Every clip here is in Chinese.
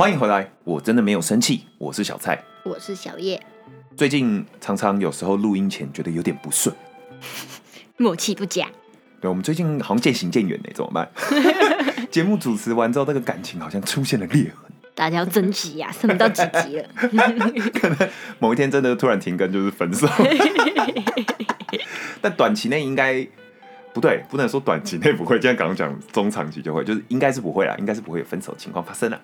欢迎回来，我真的没有生气，我是小蔡。我是小叶，最近常常有时候录音前觉得有点不顺，默契不佳。对我们最近好像渐行渐远呢，怎么办？节目主持完之后，那个感情好像出现了裂痕，大家要珍惜呀、剩不到几集了。可能某一天真的突然停更就是分手。但短期内应该不对，不能说短期内不会，这样刚刚讲中长期就会，就是应该是不会啦，应该是不会有分手情况发生啦。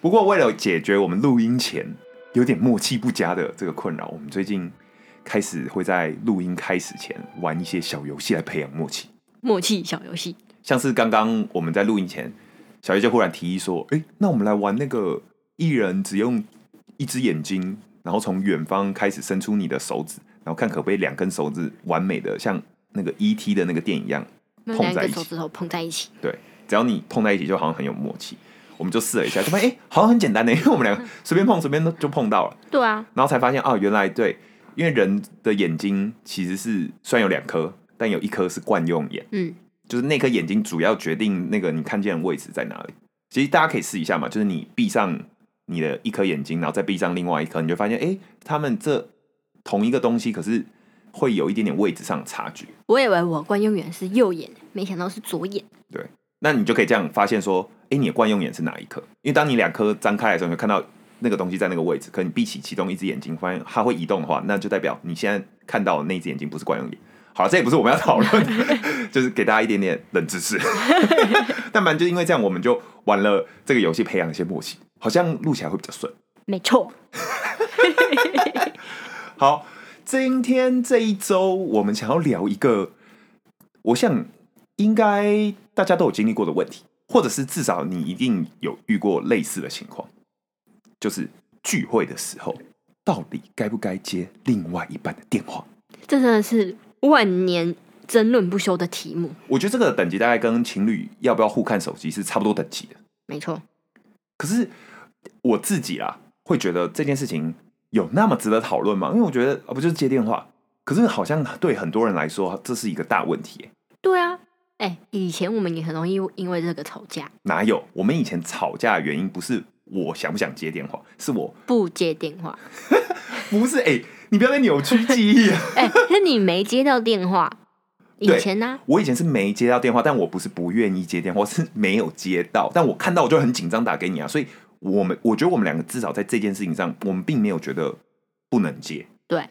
不过为了解决我们录音前有点默契不佳的这个困扰，我们最近开始会在录音开始前玩一些小游戏来培养默契。默契小游戏，像是刚刚我们在录音前，小叶就忽然提议说：“哎、那我们来玩那个一人只用一只眼睛，然后从远方开始伸出你的手指，然后看可不可以两根手指完美的像那个 E.T. 的那个电影一样碰在一起。手指头碰在一起，对，只要你碰在一起，就好像很有默契。我们就试了一下，就发现哎、诶好像很简单的，因为我们两个随便碰随便都就碰到了，对啊，然后才发现哦，原来对，因为人的眼睛其实是虽然有两颗，但有一颗是惯用眼。嗯，就是那颗眼睛主要决定那个你看见的位置在哪里。其实大家可以试一下嘛，就是你闭上你的一颗眼睛，然后再闭上另外一颗，你就发现，哎、他们这同一个东西，可是会有一点点位置上的差距。我以为我惯用眼是右眼，没想到是左眼。对那你就可以这样发现说，哎、你的惯用眼是哪一颗？因为当你两颗张开的时候，你会看到那个东西在那个位置。可你闭起其中一只眼睛，发现它会移动的话，那就代表你现在看到的那只眼睛不是惯用眼。好了，这也不是我们要讨论的，就是给大家一点点冷知识。但反正就因为这样，我们就玩了这个游戏，培养一些默契，好像录起来会比较顺。没错，好，今天这一周我们想要聊一个，我想应该大家都有经历过的问题，或者是至少你一定有遇过类似的情况，就是聚会的时候，到底该不该接另外一半的电话？这真的是万年争论不休的题目。我觉得这个等级大概跟情侣要不要互看手机是差不多等级的。没错，可是我自己啦，会觉得这件事情有那么值得讨论吗？因为我觉得啊，不就是接电话？可是好像对很多人来说，这是一个大问题。对啊。哎、以前我们也很容易因为这个吵架，哪有？我们以前吵架的原因不是我想不想接电话，是我不接电话。不是哎、你不要再扭曲记忆啊！哎、那你没接到电话，以前呢、我以前是没接到电话，但我不是不愿意接电话，我是没有接到，但我看到我就很紧张打给你啊，所以我们我觉得我们两个至少在这件事情上，我们并没有觉得不能接。对，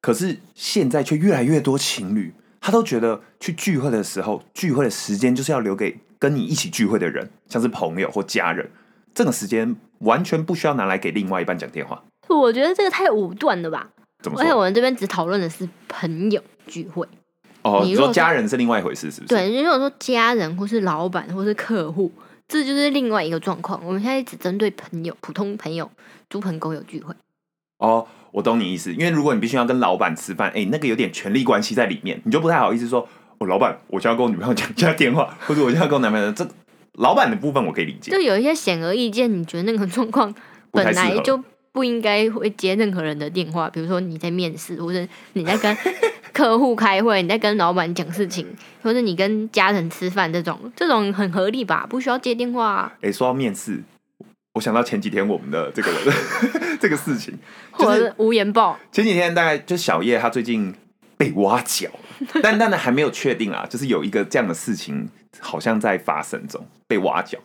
可是现在却越来越多情侣，他都觉得去聚会的时候，聚会的时间就是要留给跟你一起聚会的人，像是朋友或家人，这个时间完全不需要拿来给另外一半讲电话。我觉得这个太武断了吧。怎么？而且我们这边只讨论的是朋友聚会。哦，你说家人是另外一回事，是不是？对，如果说家人或是老板或是客户，这就是另外一个状况。我们现在只针对朋友、普通朋友、猪朋狗友聚会。哦，我懂你意思，因为如果你必须要跟老板吃饭，哎、那个有点权力关系在里面，你就不太好意思说，哦，老板，我就要跟我女朋友讲一下电话，或者我就要跟我男朋友，这老板的部分我可以理解。就，有一些显而易见，你觉得那个状况本来就不应该会接任何人的电话，比如说你在面试，或者你在跟 客户开会，你在跟老板讲事情，或者你跟家人吃饭，这种这种很合理吧？不需要接电话、啊，哎、说到面试，我想到前几天我们的这个 这个事情，就是无言报。前几天大概就小叶他最近被挖角，但但呢还没有确定啊，就是有一个这样的事情好像在发生中被挖角，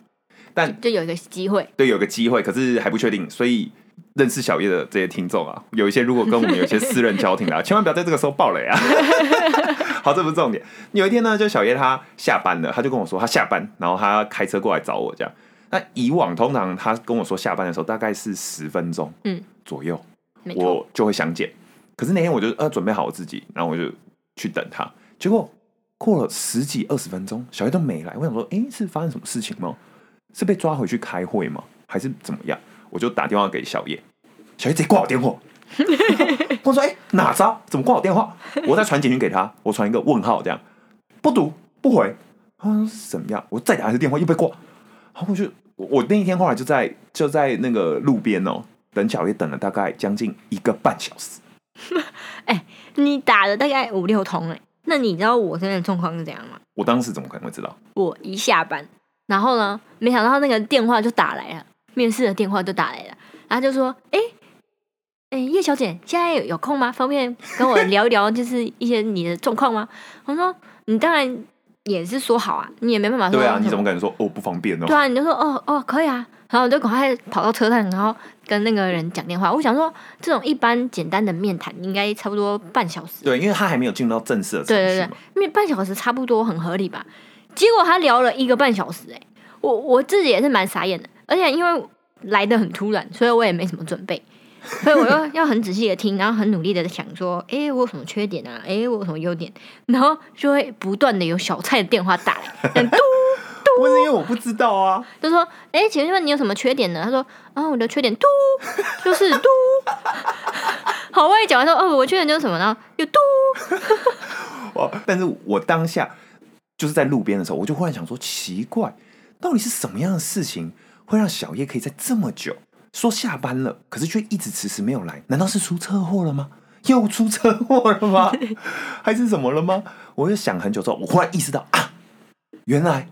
但就有一个机会，对有个机会，可是还不确定，所以认识小叶的这些听众啊，有一些如果跟我们有一些私人交情的、啊，千万不要在这个时候爆雷啊！好，这不是重点。有一天呢，就小叶他下班了，他就跟我说他下班，然后他开车过来找我这样。那以往通常他跟我说下班的时候大概是十分钟，嗯左右，我就会想剪。可是那天我就呃准备好我自己，然后我就去等他。结果过了十几二十分钟，小叶都没来。我想说，诶，是发生什么事情吗？是被抓回去开会吗？还是怎么样？我就打电话给小叶，小叶直接挂我电话。我说：“哎、哪招？怎么挂我电话？”我再传简讯给他，我传一个问号，这样不读不回。他说是怎么样？我再打一次电话又被挂。然后我就我我那一天后来就在就在那个路边哦，等小叶等了大概将近一个半小时。你打了大概五六通哎，那你知道我现在的状况是怎样吗？我当时怎么可能会知道？我一下班，然后呢，没想到那个电话就打来了，面试的电话就打来了，然后就说：“哎、哎、叶小姐，现在有有空吗？方便跟我聊一聊，就是一些你的状况吗？”我说：“你当然也是说好啊，你也没办法说对啊，你怎么可能说哦不方便哦？对啊，你就说哦哦可以啊，然后我就赶快跑到车站，然后跟那个人讲电话。我想说，这种一般简单的面谈应该差不多半小时，对，因为他还没有进入到正式的程对对对序嘛。，面半小时差不多很合理吧？结果他聊了一个半小时、欸，我我自己也是蛮傻眼的，而且因为来的很突然，所以我也没什么准备。所以我又要很仔细的听，然后很努力的想说，哎、我有什么缺点啊？哎、我有什么优点？然后就会不断的有小蔡的电话打来，嘟嘟不是因为我不知道啊，就说：“哎、请问你有什么缺点呢？”他说：“啊，我的缺点嘟，就是嘟。”好，我也讲完说：“哦，我缺点就是什么呢？有嘟。哇！但是我当下就是在路边的时候，我就忽然想说，奇怪，到底是什么样的事情会让小叶可以在这么久说下班了，可是却一直迟迟没有来？难道是出车祸了吗？又出车祸了吗？还是什么了吗？我就想很久之后，我忽然意识到啊，原来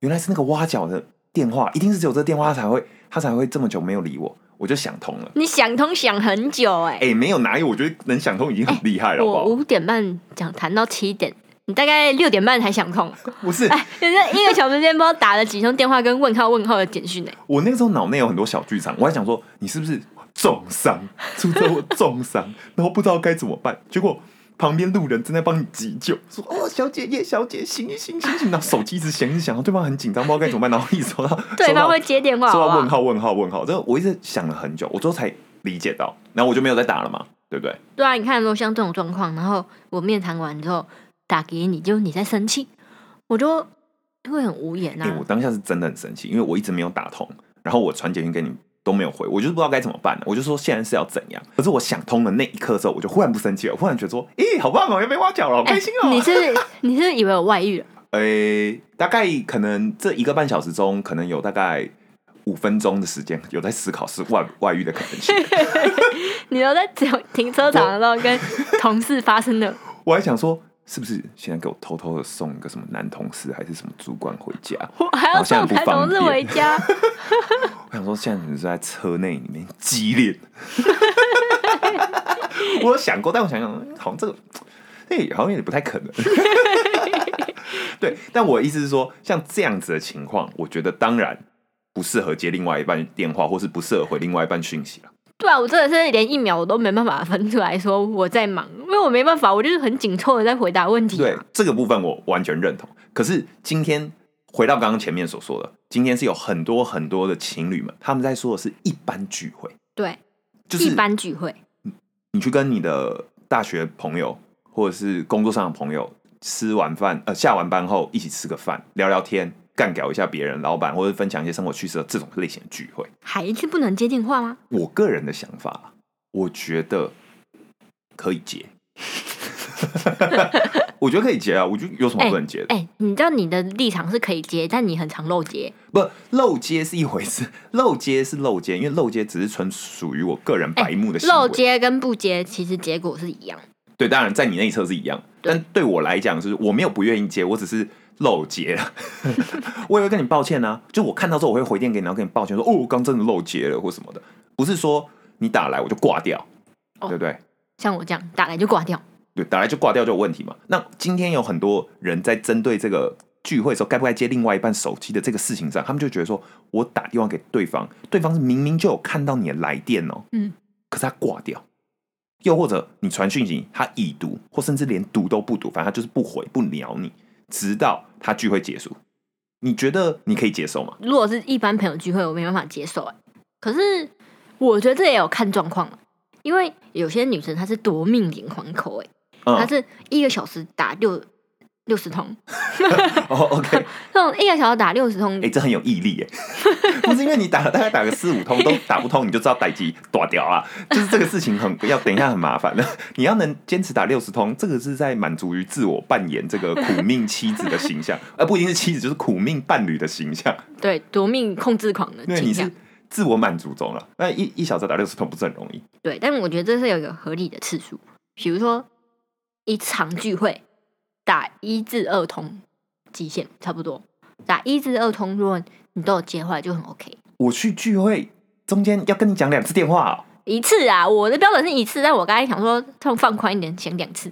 原来是那个挖角的电话，一定是只有这个电话才会他才会这么久没有理我，我就想通了”。你想通想很久哎、哎、没有哪有？我觉得能想通已经很厉害了，我？五点半讲谈到七点，你大概六点半才想通。不是，哎，你这一个小时间不知道打了几通电话跟问号问号的简讯呢、欸我那个时候脑内有很多小剧场，我还想说你是不是重伤，出车祸重伤，然后不知道该怎么办。结果旁边路人正在帮你急救，说：“哦，小姐叶小姐，醒一醒，醒一醒！”然后手机一直响，一直响，然后对方很紧张，不知道该怎么办，然后一直收到 对方会接电话，好不好？收到问号问号问号，这个我一直想了很久，我最后才理解到，然后我就没有再打了嘛，对不对？对啊，你看，如果像这种状况，然后我面谈完之后打给你，就你在生气，我就会很无言呐、啊我。当下是真的很生气，因为我一直没有打通，然后我传简讯给你都没有回，我就是不知道该怎么办。我就说现在是要怎样。可是我想通了那一刻之后，我就忽然不生气了，我忽然觉得说，咦、好棒哦，又被挖角了，好开心哦。哎你是 你是以为我外遇了？诶、大概可能这一个半小时中，可能有大概五分钟的时间有在思考是外外遇的可能性。你都在停停车场的时候跟同事发生的，我还想说，是不是现在给我偷偷的送一个什么男同事还是什么主管回家？我还要送男同事回家，我想说，现在你是在车内里面激烈。我有想过，但我想想，嗯好像这个，哎、好像有点不太可能。对，但我的意思是说，像这样子的情况，我觉得当然不适合接另外一半电话，或是不适合回另外一半讯息了。对啊，我真的是连一秒我都没办法分出来说我在忙，因为我没办法，我就是很紧凑的在回答问题、对啊。这个部分，我完全认同。可是今天回到刚刚前面所说的，今天是有很多很多的情侣们，他们在说的是一般聚会，对，就是一般聚会，你去跟你的大学朋友或者是工作上的朋友吃完饭，呃，下完班后一起吃个饭，聊聊天，干掉一下别人老板，或者分享一些生活趣事的这种类型的聚会。还是不能接电话吗？我个人的想法，我觉得可以接。我觉得可以接啊，我觉得有什么不能接的？哎、你知道你的立场是可以接，但你很常漏接。不，漏接是一回事，漏接是漏接，因为漏接只是纯属于我个人白目的行为。漏接跟不接其实结果是一样。对，当然在你那一侧是一样，但对我来讲，就是我没有不愿意接，我只是漏接了。我也会跟你抱歉啊，就我看到之后我会回电给你，然后跟你抱歉说，哦，我刚真的漏接了或什么的，不是说你打来我就挂掉，哦对不对？像我这样打来就挂掉，对，打来就挂掉就有问题嘛。那今天有很多人在针对这个聚会的时候，该不该接另外一半手机的这个事情上，他们就觉得说，我打电话给对方，对方是明明就有看到你的来电哦，嗯，可是他挂掉，又或者你传讯息，他已读，或甚至连读都不读，反正他就是不回不鸟你，直到他聚会结束。你觉得你可以接受吗？如果是一般朋友聚会，我没办法接受哎。可是我觉得这也有看状况，因为有些女生她是夺命连环扣哎，她嗯，是一个小时打六六十通，哦，OK，那种一个小时打六十通哎、，这很有毅力耶，不是因为你打大概打个四五通都打不通，你就知道逮鸡断掉啊，就是这个事情很要等一下很麻烦的。你要能坚持打六十通，这个是在满足于自我扮演这个苦命妻子的形象，而不一定是妻子，就是苦命伴侣的形象。对夺命控制狂的因为你是。自我满足中了，那一一小时打六十通不是很容易？对，但我觉得这是有一个合理的次数，比如说一场聚会打一至二通极限差不多，打一至二通，如果你都有接话就很 OK。我去聚会中间要跟你讲两次电话一次啊，我的标准是一次，但我刚才想说，他们放宽一点，讲两次。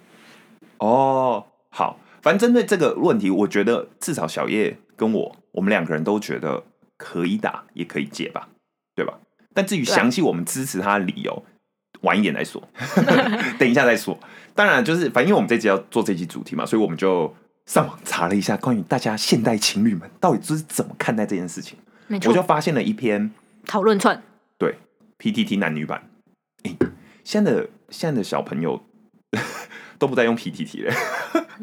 哦。哦，好，反正针对这个问题，我觉得至少小叶跟我，我们两个人都觉得可以打，也可以接吧，对吧？但至于详细我们支持他的理由，晚一点再说，等一下再说。当然，就是反正因为我们这集要做这集主题嘛，所以我们就上网查了一下关于大家现代情侣们到底是怎么看待这件事情。没我就错，发现了一篇讨论串，对 PTT 男女版。诶现在的现在的小朋友 都不再用 PTT 了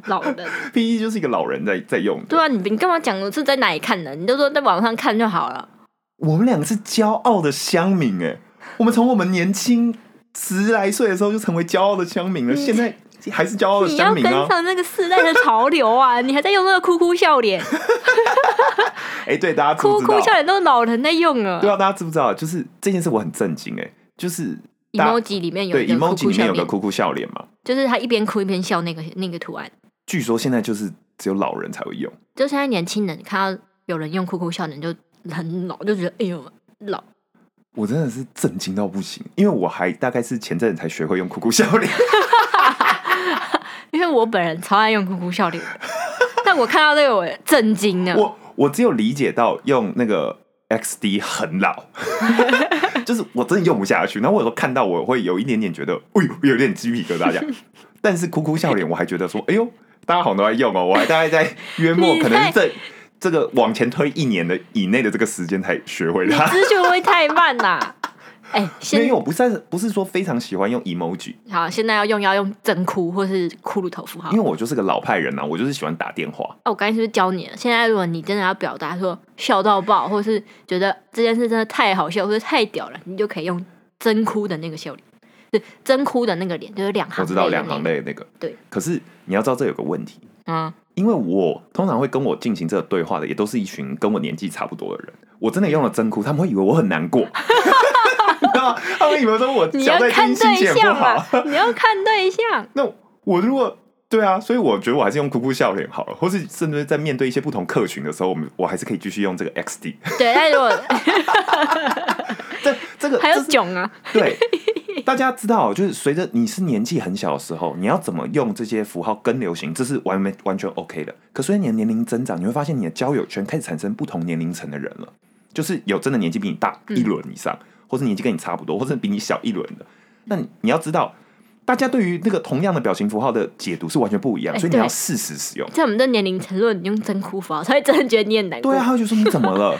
老人。PTT 就是一个老人在在用的。对啊，你你干嘛讲的是在哪里看的？你就说在网上看就好了。我们两个是骄傲的乡民哎，我们从我们年轻十来岁的时候就成为骄傲的乡民了，现在还是骄傲的你要乡民啊！跟上那个时代的潮流啊！你还在用那个哭哭笑脸，哎、对，大家哭哭？笑脸都是老人在用啊。对啊，大家知不知道？就是这件事我很震惊哎，就是 emoji 里面有 emoji 里面有个哭哭笑脸嘛，就是他一边哭一边笑那个那个图案。据说现在就是只有老人才会用。就现在年轻人看到有人用哭哭笑脸就很老，就觉得哎呦老。我真的是震惊到不行，因为我还大概是前阵子才学会用哭哭笑脸。因为我本人超爱用哭哭笑脸，但我看到这个我震惊了。我我只有理解到用那个 XD 很老，就是我真的用不下去。然后我有时候看到我会有一点点觉得，哎呦，有点鸡皮疙瘩这样。但是哭哭笑脸，我还觉得说，哎呦，大家好像都在用哦。我还大概在约莫可能这这个往前推一年的以内的这个时间才学会你它。资讯会太慢啦、哎、因现为我不是不是说非常喜欢用 emoji，好，现在要用要用真哭或是骷髅头符号因为。我就是个老派人啊，我就是喜欢打电话。哦，我刚才是不是教你了？现在如果你真的要表达说笑到爆，或是觉得这件事真的太好笑，或者太屌了，你就可以用真哭的那个笑脸，是真哭的那个脸，就是两行我知道两行那个。泪那个，对。可是你要知道这有个问题，嗯，因为我通常会跟我进行这个对话的，也都是一群跟我年纪差不多的人。我真的用了真哭，他们会以为我很难过，你知道吗？他们以为说我你要看对象不好啊。，你要看对象。那我如果对啊，所以我觉得我还是用哭哭笑脸好了，或是甚至在面对一些不同客群的时候，我们我还是可以继续用这个 XD。对，但如果 这这个还有囧啊，对，大家知道，就是随着你是年纪很小的时候，你要怎么用这些符号跟流行，这是完没完全 OK 的。可随着你的年龄增长，你会发现你的交友圈开始产生不同年龄层的人了，就是有真的年纪比你大一轮以上，或者年纪跟你差不多，或者比你小一轮的。那你你要知道，大家对于那个同样的表情符号的解读是完全不一样，哎所以你要适时使用。在我们的年龄层，如果你用真哭符号，他会真的觉得你很难过。对啊，他会觉得说你怎么了？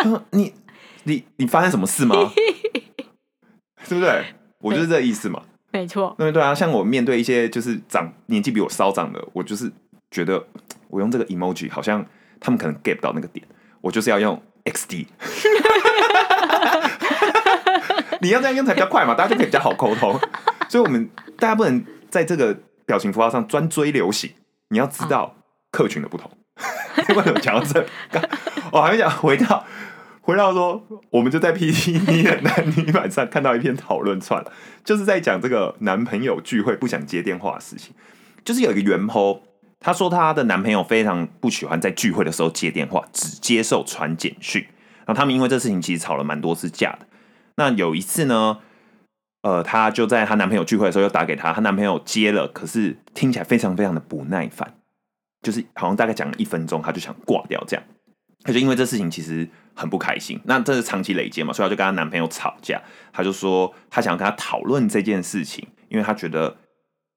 他 说你你你发生什么事吗？对不对？我就是这个意思嘛。没错，对对啊，像我面对一些就是长年纪比我稍长的，我就是觉得我用这个 emoji 好像他们可能 get 不到那个点，我就是要用 XD。你要这样用才比较快嘛，大家就可以比较好沟通。所以我们大家不能在这个表情符号上专追流行，你要知道客群的不同。为什么讲到这？刚我还没讲回到回到说，我们就在 PTT 的男女版上看到一篇讨论串，就是在讲这个男朋友聚会不想接电话的事情。就是有一个原 po，她说她的男朋友非常不喜欢在聚会的时候接电话，只接受传简讯。然后他们因为这事情其实吵了蛮多次架的。那有一次呢，呃，她就在她男朋友聚会的时候又打给她，她男朋友接了，可是听起来非常非常的不耐烦，就是好像大概讲了一分钟，她就想挂掉这样。她就因为这事情其实很不开心，那这是长期累积嘛，所以她就跟她男朋友吵架。她就说她想要跟他讨论这件事情，因为她觉得，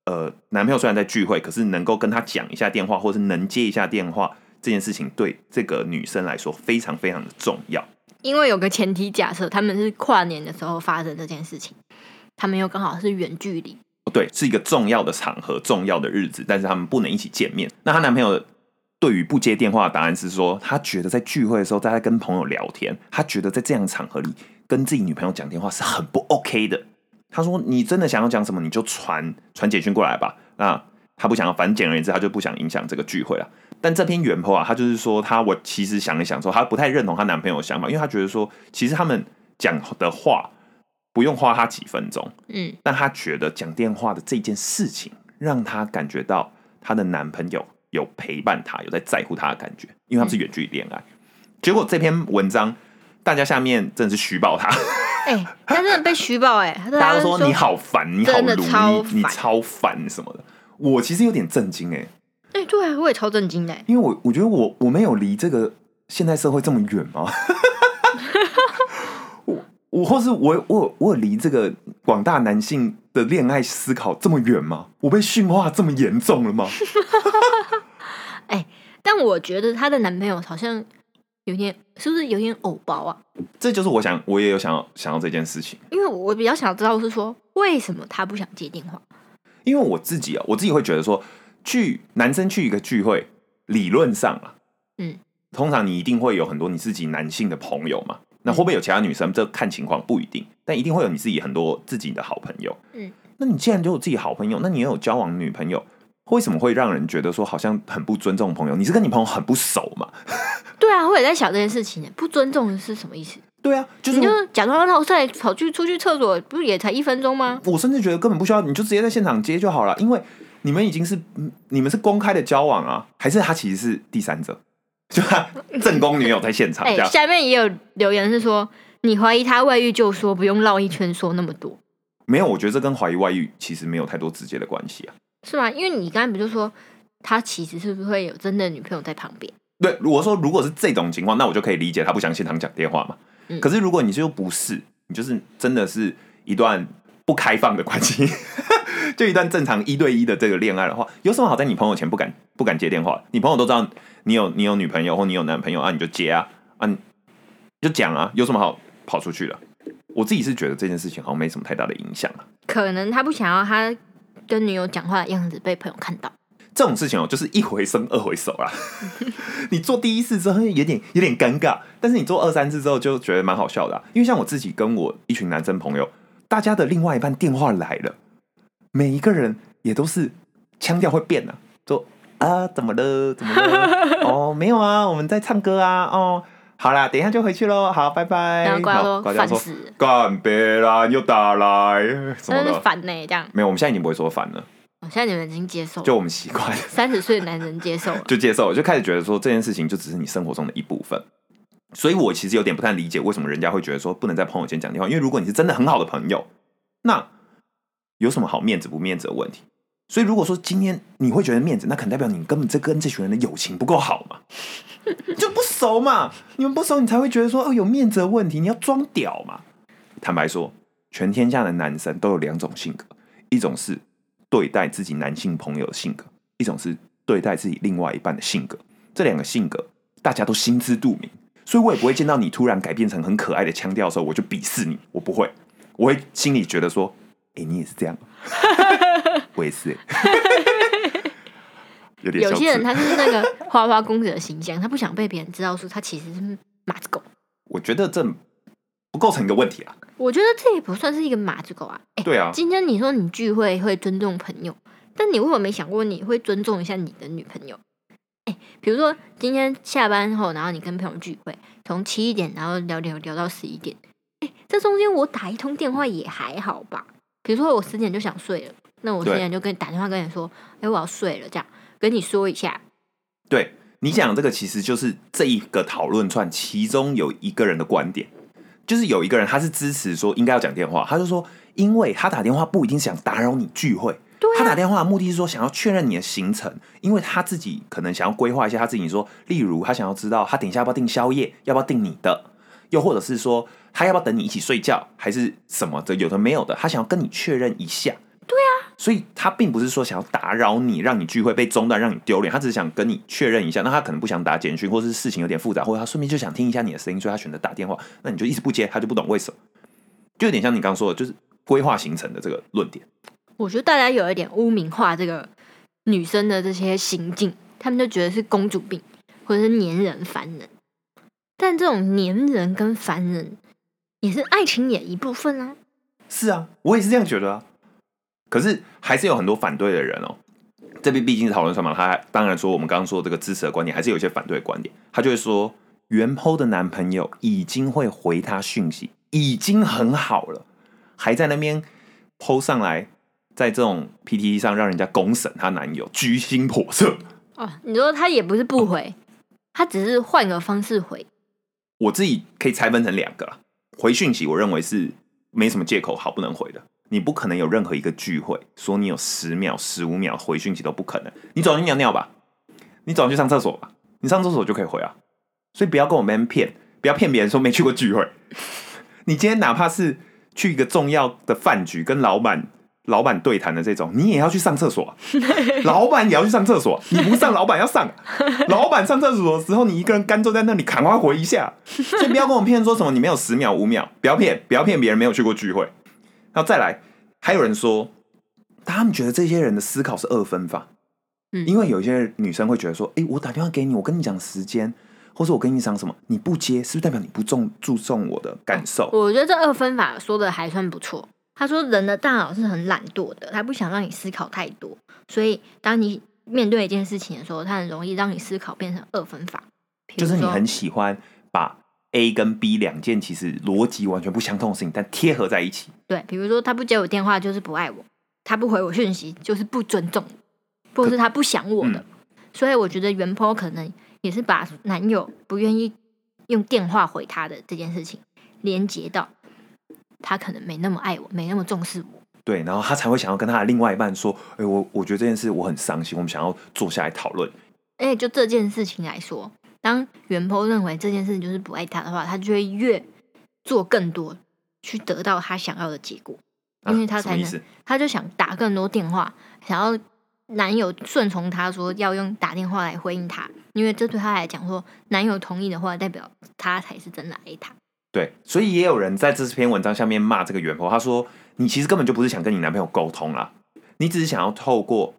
呃，男朋友虽然在聚会，可是能够跟她讲一下电话，或是能接一下电话，这件事情对这个女生来说非常非常的重要。因为有个前提假设，他们是跨年的时候发生这件事情，他们又刚好是远距离，哦对，是一个重要的场合、重要的日子，但是他们不能一起见面。那她男朋友对于不接电话的答案是说，他觉得在聚会的时候，大家跟朋友聊天，他觉得在这样的场合里跟自己女朋友讲电话是很不 OK 的。他说：“你真的想要讲什么，你就传传简讯过来吧。”那他不想要，反正简而言之，他就不想影响这个聚会了。但这篇原 po 啊，他就是说，他我其实想一想说，他不太认同她男朋友的想法，因为他觉得说，其实他们讲的话不用花他几分钟，嗯，但她觉得讲电话的这件事情，让她感觉到她的男朋友有陪伴他，有在在乎他的感觉，因为他们是远距离恋爱。结果这篇文章大家下面真的是虚报他，哎、他真的被虚报哎、他大家都说说你好烦，你好真的鲁，你你超烦什么的。我其实有点震惊哎、哎、对啊，我也超震惊的、欸。因为我我觉得我我没有离这个现代社会这么远吗？我我或是我我我有离这个广大男性的恋爱思考这么远吗？我被驯化这么严重了吗？哎但我觉得她的男朋友好像有点，是不是有点偶包啊？这就是我想我也有想要想要这件事情，因为我比较想知道是说，为什么他不想接电话？因为我自己啊，我自己会觉得说，去男生去一个聚会，理论上啊，嗯，通常你一定会有很多你自己男性的朋友嘛。那会不会有其他女生？这看情况不一定，但一定会有你自己很多自己的好朋友。嗯，那你既然就有自己好朋友，那你也有交往女朋友，为什么会让人觉得说好像很不尊重朋友？你是跟你朋友很不熟嘛？对啊，我也在想这件事情。不尊重是什么意思？对啊，就是你就假装绕赛跑去出去厕所，不是也才一分钟吗？我甚至觉得根本不需要，你就直接在现场接就好了，因为你们已经是嗯你们是公开的交往啊，还是他其实是第三者，就他正宫女友在现场哎。下面也有留言是说，你怀疑他外遇就说，不用绕一圈说那么多，没有，我觉得这跟怀疑外遇其实没有太多直接的关系啊。是吗？因为你刚才不就说他其实是不是会有真的女朋友在旁边？对，我说如果是这种情况，那我就可以理解他不想现场讲电话嘛。嗯可是如果你就不是，你就是真的是一段不开放的关系，就一段正常一对一的这个恋爱的话，有什么好在你朋友前不敢不敢接电话？你朋友都知道你有你有女朋友或你有男朋友啊，你就接啊啊，你就讲啊，有什么好跑出去的？我自己是觉得这件事情好像没什么太大的影响啊。可能他不想要他跟女友讲话的样子被朋友看到。这种事情哦，就是一回生二回熟啦。你做第一次之后有点有点尴尬，但是你做二三次之后就觉得蛮好笑的啊、因为像我自己跟我一群男生朋友，大家的另外一半电话来了，每一个人也都是腔调会变的、啊，说啊怎么了怎么了？哦没有啊，我们在唱歌啊哦。好啦，等一下就回去喽，好，拜拜。然后挂掉说干别啦，又打来什么真是的。烦呢、这样。没有，我们现在已经不会说烦了，哦现在你们已经接受，就我们习惯了。三十岁的男人接受了。就接受，就开始觉得说这件事情就只是你生活中的一部分。所以我其实有点不太理解为什么人家会觉得说不能在朋友圈讲电话，因为如果你是真的很好的朋友，那有什么好面子不面子？的问题？所以如果说今天你会觉得面子，那可能代表你根本这跟这群人的友情不够好嘛，就不熟嘛，你们不熟，你才会觉得说哦有面子？的问题，你要装屌嘛。坦白说，全天下的男生都有两种性格，一种是对待自己男性朋友的性格，一种是对待自己另外一半的性格。这两个性格大家都心知肚明，所以我也不会见到你突然改变成很可爱的腔调的时候，我就鄙视你，我不会，我会心里觉得说，哎、你也是这样，我也是、有些人他就是那个花花公子的形象，他不想被别人知道说他其实是马子狗。我觉得这不构成一个问题啊。我觉得这也不算是一个马子狗啊。哎、对啊，今天你说你聚会会尊重朋友，但你为什么没想过你会尊重一下你的女朋友？哎、比如说今天下班后，然后你跟朋友聚会，从七点然后聊聊聊到十一点，哎、这中间我打一通电话也还好吧？比如说我十点就想睡了，那我十对点就跟打电话跟你说，哎、我要睡了，这样跟你说一下。对你讲这个其实就是这一个讨论串，其中有一个人的观点，就是有一个人他是支持说应该要讲电话，他就说，因为他打电话不一定想打扰你聚会，对啊，他打电话的目的是说想要确认你的行程，因为他自己可能想要规划一下他自己说，例如他想要知道他等一下要不要订宵夜，要不要订你的，又或者是说他要不要等你一起睡觉，还是什么的，有的没有的，他想要跟你确认一下。对啊，所以他并不是说想要打扰你，让你聚会被中断，让你丢脸，他只是想跟你确认一下。那他可能不想打简讯，或是事情有点复杂，或者他顺便就想听一下你的声音，所以他选择打电话。那你就一直不接，他就不懂为什么，就有点像你刚刚说的，就是规划行程的这个论点。我觉得大家有一点污名化这个女生的这些行径，他们就觉得是公主病，或者是粘人烦人。但这种粘人跟烦人，也是爱情也一部分啊。是啊，我也是这样觉得啊。可是还是有很多反对的人哦。这边毕竟是讨论上嘛，他当然说我们刚刚说这个支持的观点，还是有一些反对的观点。他就会说，原剖的男朋友已经会回他讯息，已经很好了，还在那边剖上来，在这种 PTT 上让人家公审她男友，居心叵测。哦，你说她也不是不回，她只是换个方式回。我自己可以拆分成两个啦。回讯息，我认为是没什么借口好不能回的。你不可能有任何一个聚会说你有十秒、十五秒回讯息都不可能。你走去尿尿吧，你走去上厕所吧，你上厕所就可以回啊。所以不要跟我们骗，不要骗别人说没去过聚会。你今天哪怕是去一个重要的饭局，跟老板老板对谈的这种，你也要去上厕所啊、老板也要去上厕所，你不上，老板要上。老板上厕所的时候，你一个人干坐在那里，赶快回一下。所以不要跟我骗说什么你没有十秒、五秒，不要骗，不要骗别人没有去过聚会。然后再来，还有人说，他们觉得这些人的思考是二分法，嗯因为有些女生会觉得说，哎、我打电话给你，我跟你讲时间，或者我跟你讲什么，你不接，是不是代表你不重注重我的感受？我觉得这二分法说的还算不错。他说人的大脑是很懒惰的，他不想让你思考太多，所以当你面对一件事情的时候，他很容易让你思考变成二分法。就是你很喜欢把 A 跟 B 两件其实逻辑完全不相通的事情，但贴合在一起。对，比如说他不接我电话就是不爱我，他不回我讯息就是不尊重我，或者是他不想我的。嗯所以我觉得原 po 可能也是把男友不愿意用电话回他的这件事情连接到他可能没那么爱我，没那么重视我。对，然后他才会想要跟他的另外一半说：“哎、我我觉得这件事我很伤心，我们想要坐下来讨论。而且就这件事情来说，当原 po 认为这件事情就是不爱他的话，他就会越做更多去得到他想要的结果，啊因为他才能？他就想打更多电话，想要男友顺从他说要用打电话来回应他，因为这对他来讲说，男友同意的话，代表他才是真的爱他。对，所以也有人在这篇文章下面骂这个元婆他说：“你其实根本就不是想跟你男朋友沟通啦，你只是想要透过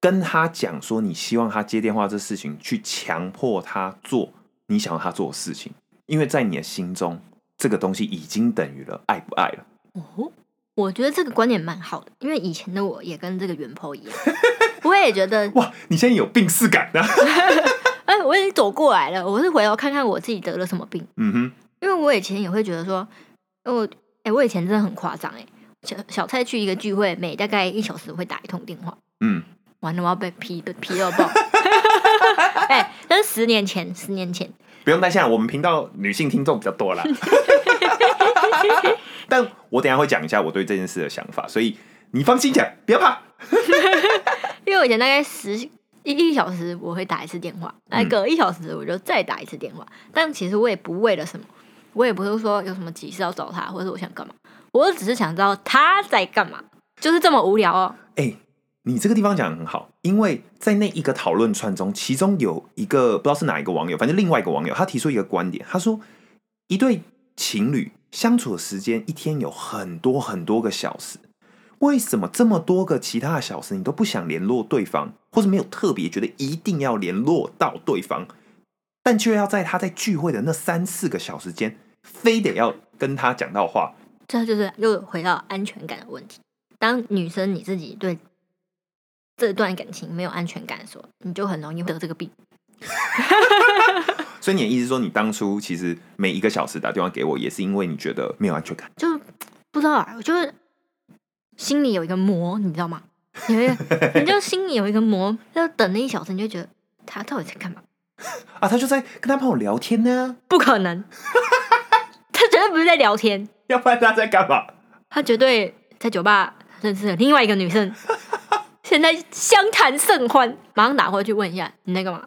跟他讲说你希望他接电话这事情，去强迫他做你想要他做的事情，因为在你的心中，这个东西已经等于了爱不爱了。哦，我觉得这个观点蛮好的，因为以前的我也跟这个原 po 一样，我也觉得，哇，你现在有病逝感啊！哎，我已经走过来了，我是回头看看我自己得了什么病。嗯哼，因为我以前也会觉得说，我哎、我以前真的很夸张哎，小小蔡去一个聚会，每大概一小时会打一通电话，嗯，完了我要被批的批到爆。哎、那是十年前，十年前，不用担心啊，我们频道女性听众比较多啦。但我等下会讲一下我对这件事的想法，所以你放心讲，不要怕。因为我以前大概十一一小时我会打一次电话，嗯那隔一小时我就再打一次电话。但其实我也不为了什么，我也不是说有什么急事要找他，或者我想干嘛，我只是想知道他在干嘛，就是这么无聊哦。哎、你这个地方讲的很好，因为在那一个讨论串中，其中有一个不知道是哪一个网友，反正另外一个网友他提出一个观点，他说一对情侣相处的时间一天有很多很多个小时，为什么这么多个其他的小时你都不想联络对方，或者没有特别觉得一定要联络到对方，但却要在他在聚会的那三四个小时间，非得要跟他讲到话？这就是又回到安全感的问题。当女生你自己对这段感情没有安全感的时候，你就很容易得这个病。所以你的意思是说，你当初其实每一个小时打电话给我，也是因为你觉得没有安全感。就不知道啊，我就是心里有一个魔，你知道吗？你就心里有一个魔，要等那一小时，你就觉得他到底在干嘛？啊，他就在跟他朋友聊天呢、不可能，对不是在聊天，要不然他在干嘛？他绝对在酒吧认识了另外一个女生，现在相谈甚欢，马上打回去问一下你在干嘛？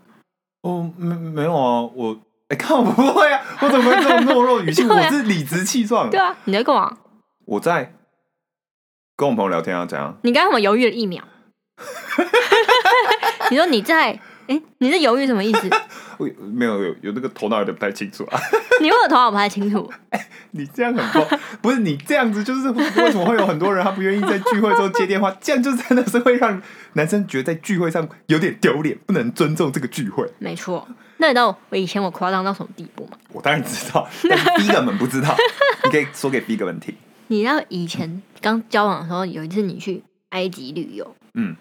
哦，没没有啊，我哎，看我不会啊，我怎么会这么懦弱语气？啊我是理直气壮。对啊，你在干嘛？我在跟我朋友聊天啊，怎样？你刚刚怎么犹豫了一秒？你说你在，哎、你在犹豫什么意思？我没有有有那个头脑有点不太清楚啊。你问我头脑不太清楚，你这样很不不是你这样子，就是为什么会有很多人他不愿意在聚会之后接电话？这样就真的是会让男生觉得在聚会上有点丢脸，不能尊重这个聚会。没错。那你知道我以前我夸张到什么地步吗？我当然知道，但是 B 哥们不知道，你可以说给 B 哥们听。你知道以前刚交往的时候，有一次你去埃及旅游，嗯，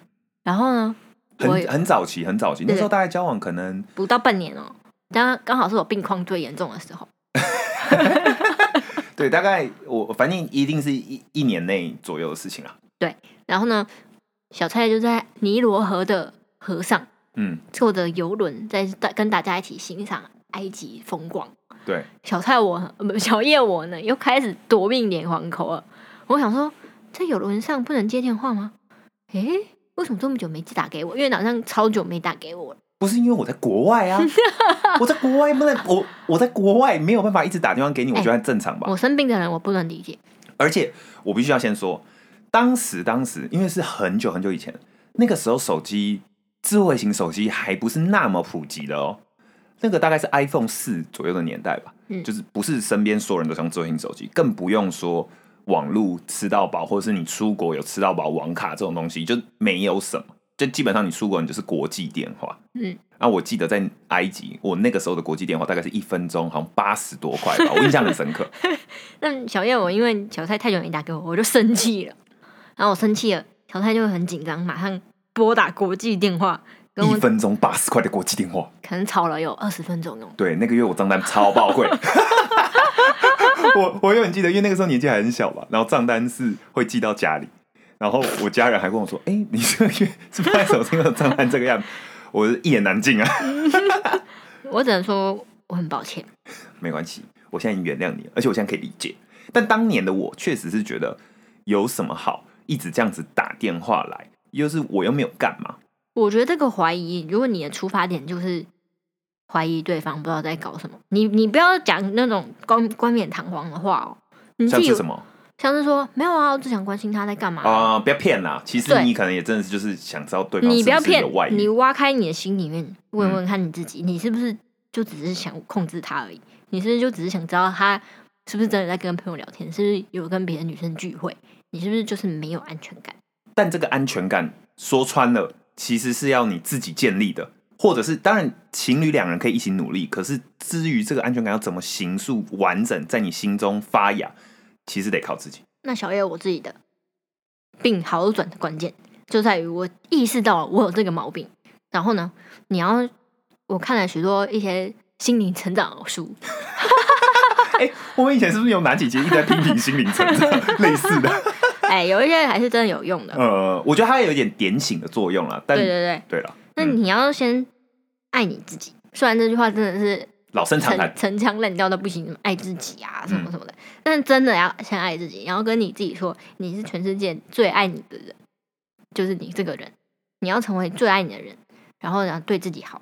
然后呢，我很很早期，很早期，那对时候大概交往可能不到半年哦，刚刚好是我病况最严重的时候。对，大概我反正一定是一一年内左右的事情啦。然后呢，小蔡就在尼罗河的河上嗯，坐着游轮，在大跟大家一起欣赏埃及风光，对，小蔡我呃 不小叶我呢又开始夺命连环扣了。我想说，在游轮上不能接电话吗？诶，为什么这么久没打给我？因为好像超久没打给我了。不是因为我在国外啊，我在国外不能，我我在国外没有办法一直打电话给你，我觉得很正常吧。我生病的人我不能理解。而且我必须要先说，当时当时因为是很久很久以前，那个时候手机智慧型手机还不是那么普及的哦。那个大概是 iPhone 四左右的年代吧，嗯就是不是身边所有人都用智慧型手机，更不用说网络吃到饱，或者是你出国有吃到饱网卡这种东西，就没有什么。就基本上你出国你就是国际电话。嗯，啊，我记得在埃及，我那个时候的国际电话大概是一分钟好像八十多块吧，我印象很深刻。那小叶我因为小蔡太久没打给我，我就生气了。然后我生气了，小蔡就很紧张，马上拨打国际电话，跟我一分钟八十块的国际电话，可能吵了有二十分钟哦。对，那个月我账单超爆贵。我我永远记得，因为那个时候年纪还很小吧，然后账单是会寄到家里，然后我家人还跟我说：“哎、你这个月是不是在手机的账单这个样子？”我是一言难尽啊。我只能说我很抱歉。没关系，我现在已经原谅你了，而且我现在可以理解。但当年的我确实是觉得有什么好一直这样子打电话来，又是我又没有干嘛。我觉得这个怀疑，如果你的出发点就是怀疑对方不知道在搞什么，你你不要讲那种冠冠冕堂皇的话哦。你自己像是什么像是说没有啊，我只想关心他在干嘛。啊、不要骗啦！其实对你可能也真的是就是想知道对方是你不要骗是有外，你。挖开你的心里面问问看你自己，你是不是就只是想控制他而已？你是不是就只是想知道他是不是真的在跟朋友聊天，是不是有跟别的女生聚会？你是不是就是没有安全感？但这个安全感说穿了，其实是要你自己建立的，或者是当然情侣两人可以一起努力，可是至于这个安全感要怎么形塑完整在你心中发芽，其实得靠自己。那小叶，我自己的病好转的关键就在于我意识到了我有这个毛病，然后呢，你要我看了许多一些心灵成长的书，哎、我们以前是不是有哪几集一直在批评心灵成长 类似的？哎，有一些还是真的有用的。呃，我觉得它有一点点醒的作用啦。但对对对，对了，嗯那你要先爱你自己。虽然这句话真的是老生常谈陈，陈腔滥调的不行，什么爱自己啊，什嗯么什么的。但真的要先爱自己，然后跟你自己说，你是全世界最爱你的人，就是你这个人，你要成为最爱你的人，然后呢对自己好。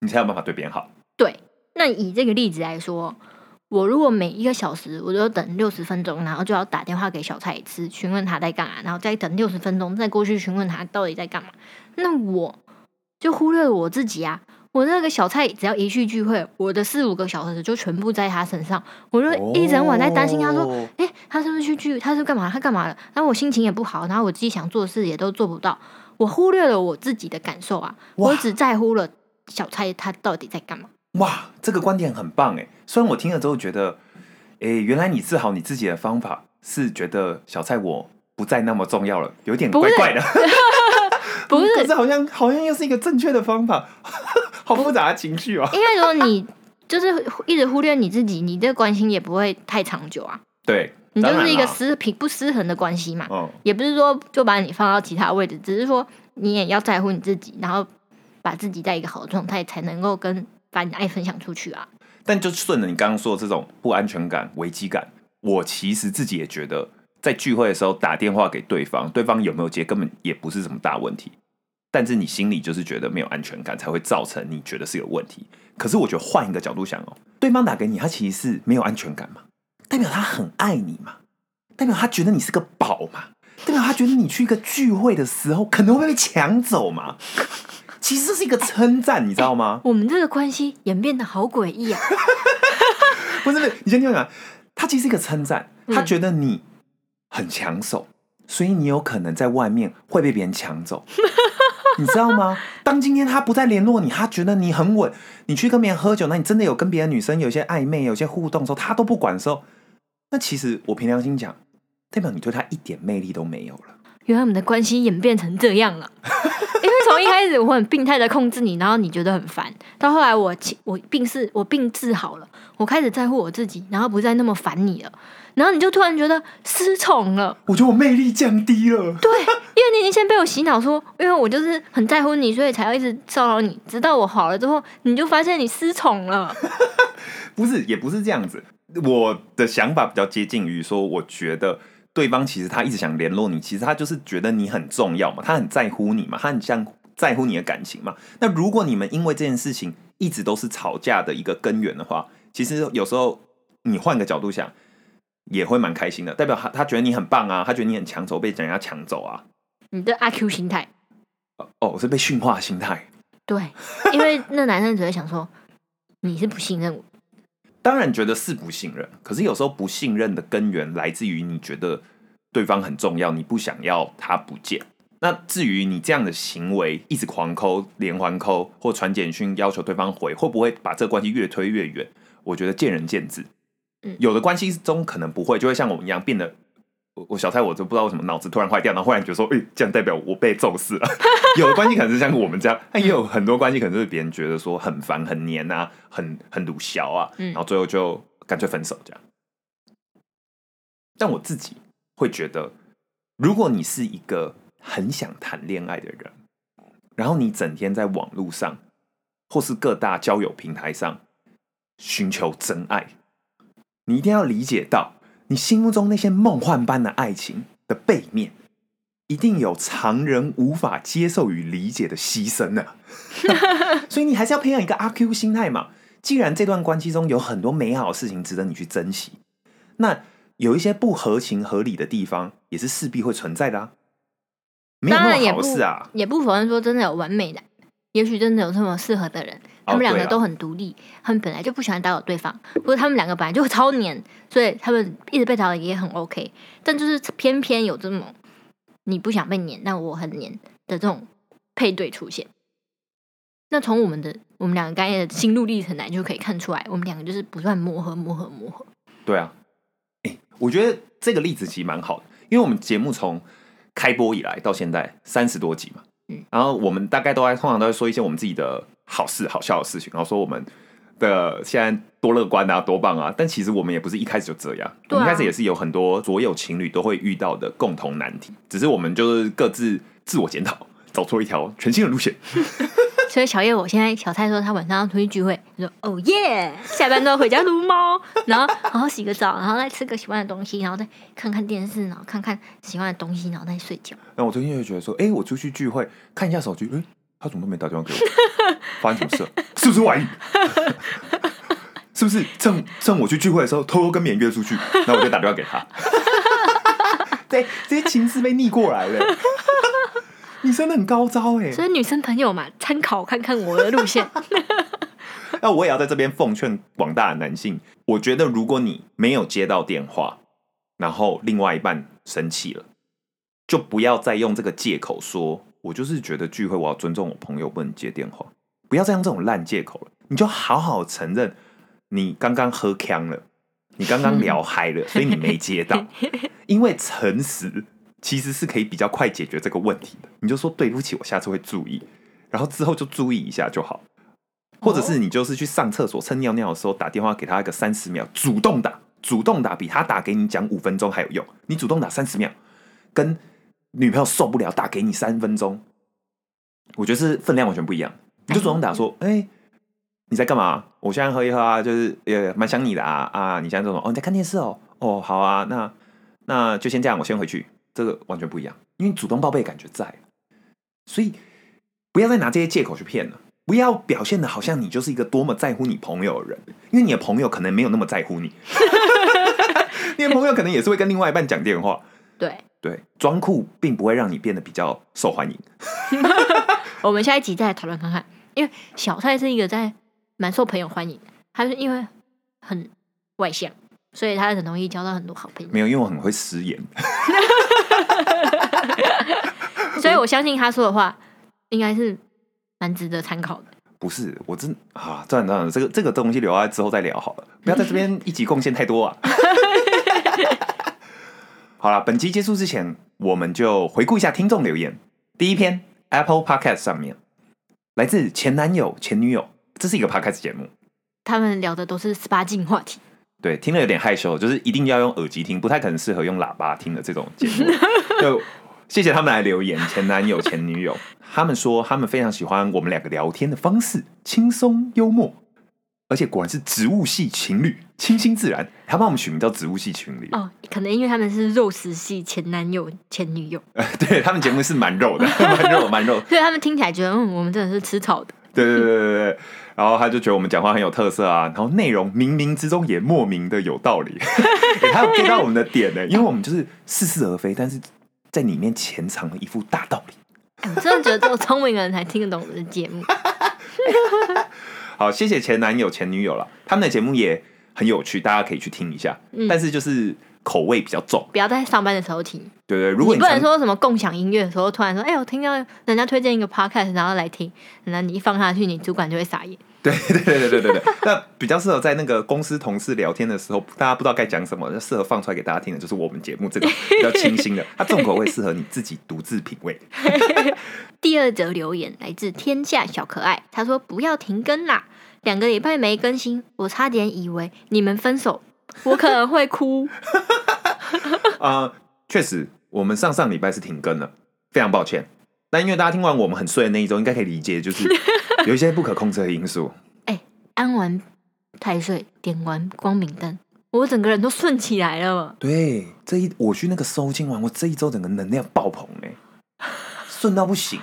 你才有办法对别人好。对，那以这个例子来说，我如果每一个小时我都等六十分钟，然后就要打电话给小蔡一次，询问他在干嘛，然后再等六十分钟，再过去询问他到底在干嘛，那我就忽略了我自己啊。我那个小蔡只要一去聚会，我的四五个小时就全部在他身上，我就一整晚在担心他说，哦诶，他是不是去聚？他是干嘛？他干嘛了？然后我心情也不好，然后我自己想做的事也都做不到，我忽略了我自己的感受啊，我只在乎了小蔡他到底在干嘛。哇，这个观点很棒哎！虽然我听了之后觉得，哎，原来你治好你自己的方法是觉得小蔡我不再那么重要了，有点怪怪的。不是可是好像好像又是一个正确的方法，好复杂的情绪啊。因为如果你就是一直忽略你自己，你这个关心也不会太长久啊。对，你就是一个失平不失衡的关系嘛，嗯，也不是说就把你放到其他位置，只是说你也要在乎你自己，然后把自己在一个好的状态，才能够跟把你爱分享出去啊。但就顺着你刚刚说的这种不安全感、危机感，我其实自己也觉得，在聚会的时候打电话给对方，对方有没有接根本也不是什么大问题。但是你心里就是觉得没有安全感，才会造成你觉得是有问题。可是我觉得换一个角度想哦，对方打给你，他其实是没有安全感嘛，代表他很爱你嘛，代表他觉得你是个宝嘛，代表他觉得你去一个聚会的时候可能会被抢走嘛。其实这是一个称赞，你知道吗？我们这个关系演变得好诡异啊！不是不是，你先听我讲，他其实是一个称赞，嗯他觉得你很抢手，所以你有可能在外面会被别人抢走，你知道吗？当今天他不再联络你，他觉得你很稳，你去跟别人喝酒，那你真的有跟别的女生有些暧昧、有些互动的时候，他都不管的时候，那其实我凭良心讲，代表你对他一点魅力都没有了。原来我们的关系演变成这样了，一开始我很病态的控制你，然后你觉得很烦，到后来我其我病是我病治好了，我开始在乎我自己，然后不再那么烦你了，然后你就突然觉得失宠了。我觉得我魅力降低了。对，因为你以前被我洗脑说，因为我就是很在乎你，所以才要一直骚扰你，直到我好了之后，你就发现你失宠了。不是，也不是这样子。我的想法比较接近于说，我觉得对方其实他一直想联络你，其实他就是觉得你很重要嘛，他很在乎你嘛，他很像在乎你的感情嘛。那如果你们因为这件事情一直都是吵架的一个根源的话，其实有时候你换个角度想，也会蛮开心的，代表他他觉得你很棒啊，他觉得你很抢走，被人家抢走啊。你的阿 Q 心态，哦，我是被驯化心态。对，因为那男生只会想说 你是不信任我。当然觉得是不信任，可是有时候不信任的根源来自于你觉得对方很重要，你不想要他不见。那至于你这样的行为，一直狂抠、连环抠或传简讯要求对方回，会不会把这个关系越推越远？我觉得见仁见智。嗯，有的关系中可能不会，就会像我们一样变得。我我小蔡我就不知道为什么脑子突然坏掉，然后忽然觉得说，哎，这样代表我被揍死了。有的关系可能是像我们这样，但也有很多关系可能是别人觉得说很烦、很黏啊，很很鲁小啊，然后最后就干脆分手这样。但我自己会觉得，如果你是一个很想谈恋爱的人，然后你整天在网络上或是各大交友平台上寻求真爱，你一定要理解到。你心目中那些梦幻般的爱情的背面，一定有常人无法接受与理解的牺牲呢。所以你还是要培养一个阿 Q 心态嘛。既然这段关系中有很多美好的事情值得你去珍惜，那有一些不合情合理的地方，也是势必会存在的啊。没有那么好事啊，也不否认说真的有完美的，也许真的有这么适合的人。他们两个都很独立，他们本来就不喜欢打扰对方，不过他们两个本来就超黏，所以他们一直被打扰也很 OK。但就是偏偏有这种你不想被黏，但我很黏的这种配对出现。那从我们的我们两个刚才的心路历程来就可以看出来，我们两个就是不断磨合、磨合、磨合。对啊，哎，我觉得这个例子其实蛮好的，因为我们节目从开播以来到现在三十多集嘛，嗯，然后我们大概都在通常都在说一些我们自己的。好事好笑的事情，然后说我们的现在多乐观啊，多棒啊！但其实我们也不是一开始就这样，我们一开始也是有很多所有情侣都会遇到的共同难题，只是我们就是各自自我检讨，走出一条全新的路线。所以小叶，我现在小蔡说他晚上要出去聚会，说哦耶，下班之后回家撸猫，然后好好洗个澡，然后再吃个喜欢的东西，然后再看看电视，然后看看喜欢的东西，然后再睡觉。那我最近就觉得说，哎，我出去聚会看一下手机，哎。他怎么都没打电话给我？发生什么事？是不是外遇？是不是趁趁我去聚会的时候偷偷跟别人约出去？那我就打电话给他。对，这些情势被逆过来了。你真的很高招哎！所以女生朋友嘛，参考看看我的路线。那我也要在这边奉劝广大的男性，我觉得如果你没有接到电话，然后另外一半生气了，就不要再用这个借口说。我就是觉得聚会，我要尊重我朋友，不能接电话，不要再用这种烂借口了。你就好好承认，你刚刚喝呛了，你刚刚聊 嗨了，所以你没接到。因为诚实其实是可以比较快解决这个问题的。你就说对不起，我下次会注意，然后之后就注意一下就好。或者是你就是去上厕所趁尿尿的时候打电话给他一个三十秒，主动打，主动打比他打给你讲五分钟还有用。你主动打三十秒，跟。女朋友受不了，打给你三分钟，我觉得是分量完全不一样。你就主动打说：“哎，你在干嘛？我现在喝一喝啊，就是也蛮想你的啊啊！你现在这种哦，你在看电视哦哦，好啊，那那就先这样，我先回去。这个完全不一样，因为主动报备感觉在，所以不要再拿这些借口去骗了。不要表现的好像你就是一个多么在乎你朋友的人，因为你的朋友可能没有那么在乎你，你的朋友可能也是会跟另外一半讲电话。对。对，装酷并不会让你变得比较受欢迎。我们下一集再来讨论看看，因为小蔡是一个在蛮受朋友欢迎的，他是因为很外向，所以他很容易交到很多好朋友。没有，因为我很会食言，所以我相信他说的话应该是蛮值得参考的。不是，我真啊，这样这样，这个这个东西留在之后再聊好了，不要在这边一集贡献太多啊。好了，本集结束之前，我们就回顾一下听众留言。第一篇 Apple Podcast 上面，来自前男友、前女友，这是一个 Podcast 节目。他们聊的都是十八禁话题。对，听了有点害羞，就是一定要用耳机听，不太可能适合用喇叭听的这种节目。就谢谢他们来留言，前男友、前女友，他们说他们非常喜欢我们两个聊天的方式，轻松幽默，而且果然是植物系情侣，清新自然。他帮我们取名叫植物系情侣。哦，可能因为他们是肉食系前男友、前女友，对他们节目是蛮肉的，蛮 肉蛮肉。所以他们听起来觉得，嗯，我们真的是吃草的。对对对对对对。然后他就觉得我们讲话很有特色啊，然后内容冥冥之中也莫名的有道理，他有 get 到我们的点呢，因为我们就是似是而非，但是在里面潜藏了一副大道理。我真的觉得只有聪明人才听得懂我们的节目。好，谢谢前男友、前女友了，他们的节目也很有趣，大家可以去听一下。但是就是口味比较重，不要在上班的时候听。对对，如果你不能说什么共享音乐的时候，突然说：“哎，我听到人家推荐一个 podcast，然后来听。”那你一放下去，你主管就会傻眼。对 对对对对对对，那比较适合在那个公司同事聊天的时候，大家不知道该讲什么，就适合放出来给大家听的，就是我们节目这种比较清新的，它重口味适合你自己独自品味。第二则留言来自天下小可爱，他说：“不要停更啦，两个礼拜没更新，我差点以为你们分手，我可能会哭。”啊，确实，我们上上礼拜是停更了，非常抱歉。那因为大家听完我们很睡的那一周，应该可以理解，就是 有一些不可控制的因素。哎，安完太岁，点完光明灯，我整个人都顺起来了。对，这一我去那个收金完，我这一周整个能量爆棚哎，顺到不行。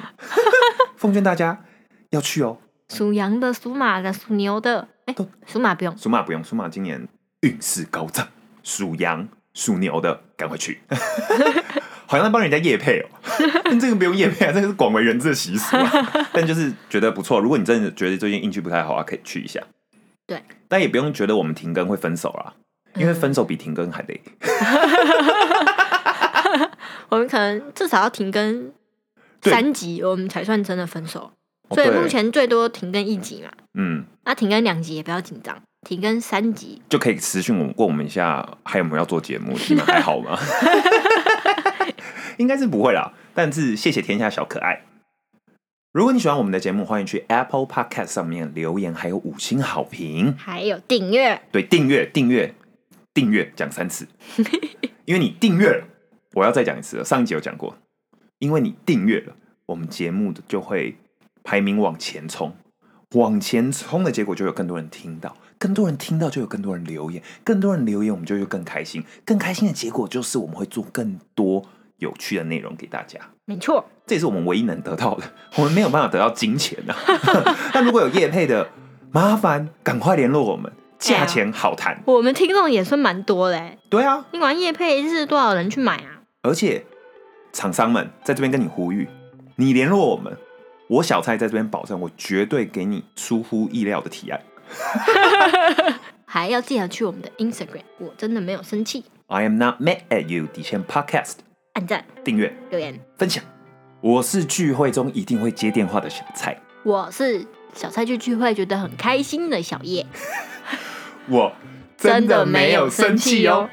奉劝大家要去哦。属羊的、属马的、属牛的，哎，属马不用，属马不用，属马今年运势高涨。属羊、属牛的赶快去。好像在帮人家夜配哦，但这个不用夜配啊，这个是广为人知的习俗。但就是觉得不错，如果你真的觉得最近运气不太好啊，可以去一下。对，但也不用觉得我们停更会分手啦，因为分手比停更还累。我们可能至少要停更三集，我们才算真的分手。所以目前最多停更一集嘛。嗯，那停更两集也不要紧张，停更三集就可以私讯我们过我们一下，还有没有要做节目？你们还好吗？应该是不会啦，但是谢谢天下小可爱。如果你喜欢我们的节目，欢迎去 Apple Podcast 上面留言，还有五星好评，还有订阅。对，订阅，订阅，订阅，讲三次，因为你订阅了，我要再讲一次了。上一集有讲过，因为你订阅了，我们节目的就会排名往前冲，往前冲的结果就有更多人听到，更多人听到就有更多人留言，更多人留言我们就会更开心，更开心的结果就是我们会做更多。有趣的内容给大家，没错，这也是我们唯一能得到的。我们没有办法得到金钱的。但如果有业配的，麻烦赶快联络我们，价钱好谈。我们听众也算蛮多嘞。对啊，你管业配是多少人去买啊？而且厂商们在这边跟你呼吁，你联络我们，我小蔡在这边保证，我绝对给你出乎意料的提案。还要记得去我们的 Instagram，我真的没有生气。I am not mad at you。底线 Podcast。按赞、订阅、留言、分享。我是聚会中一定会接电话的小蔡。我是小蔡去聚会觉得很开心的小叶。我真的没有生气哦。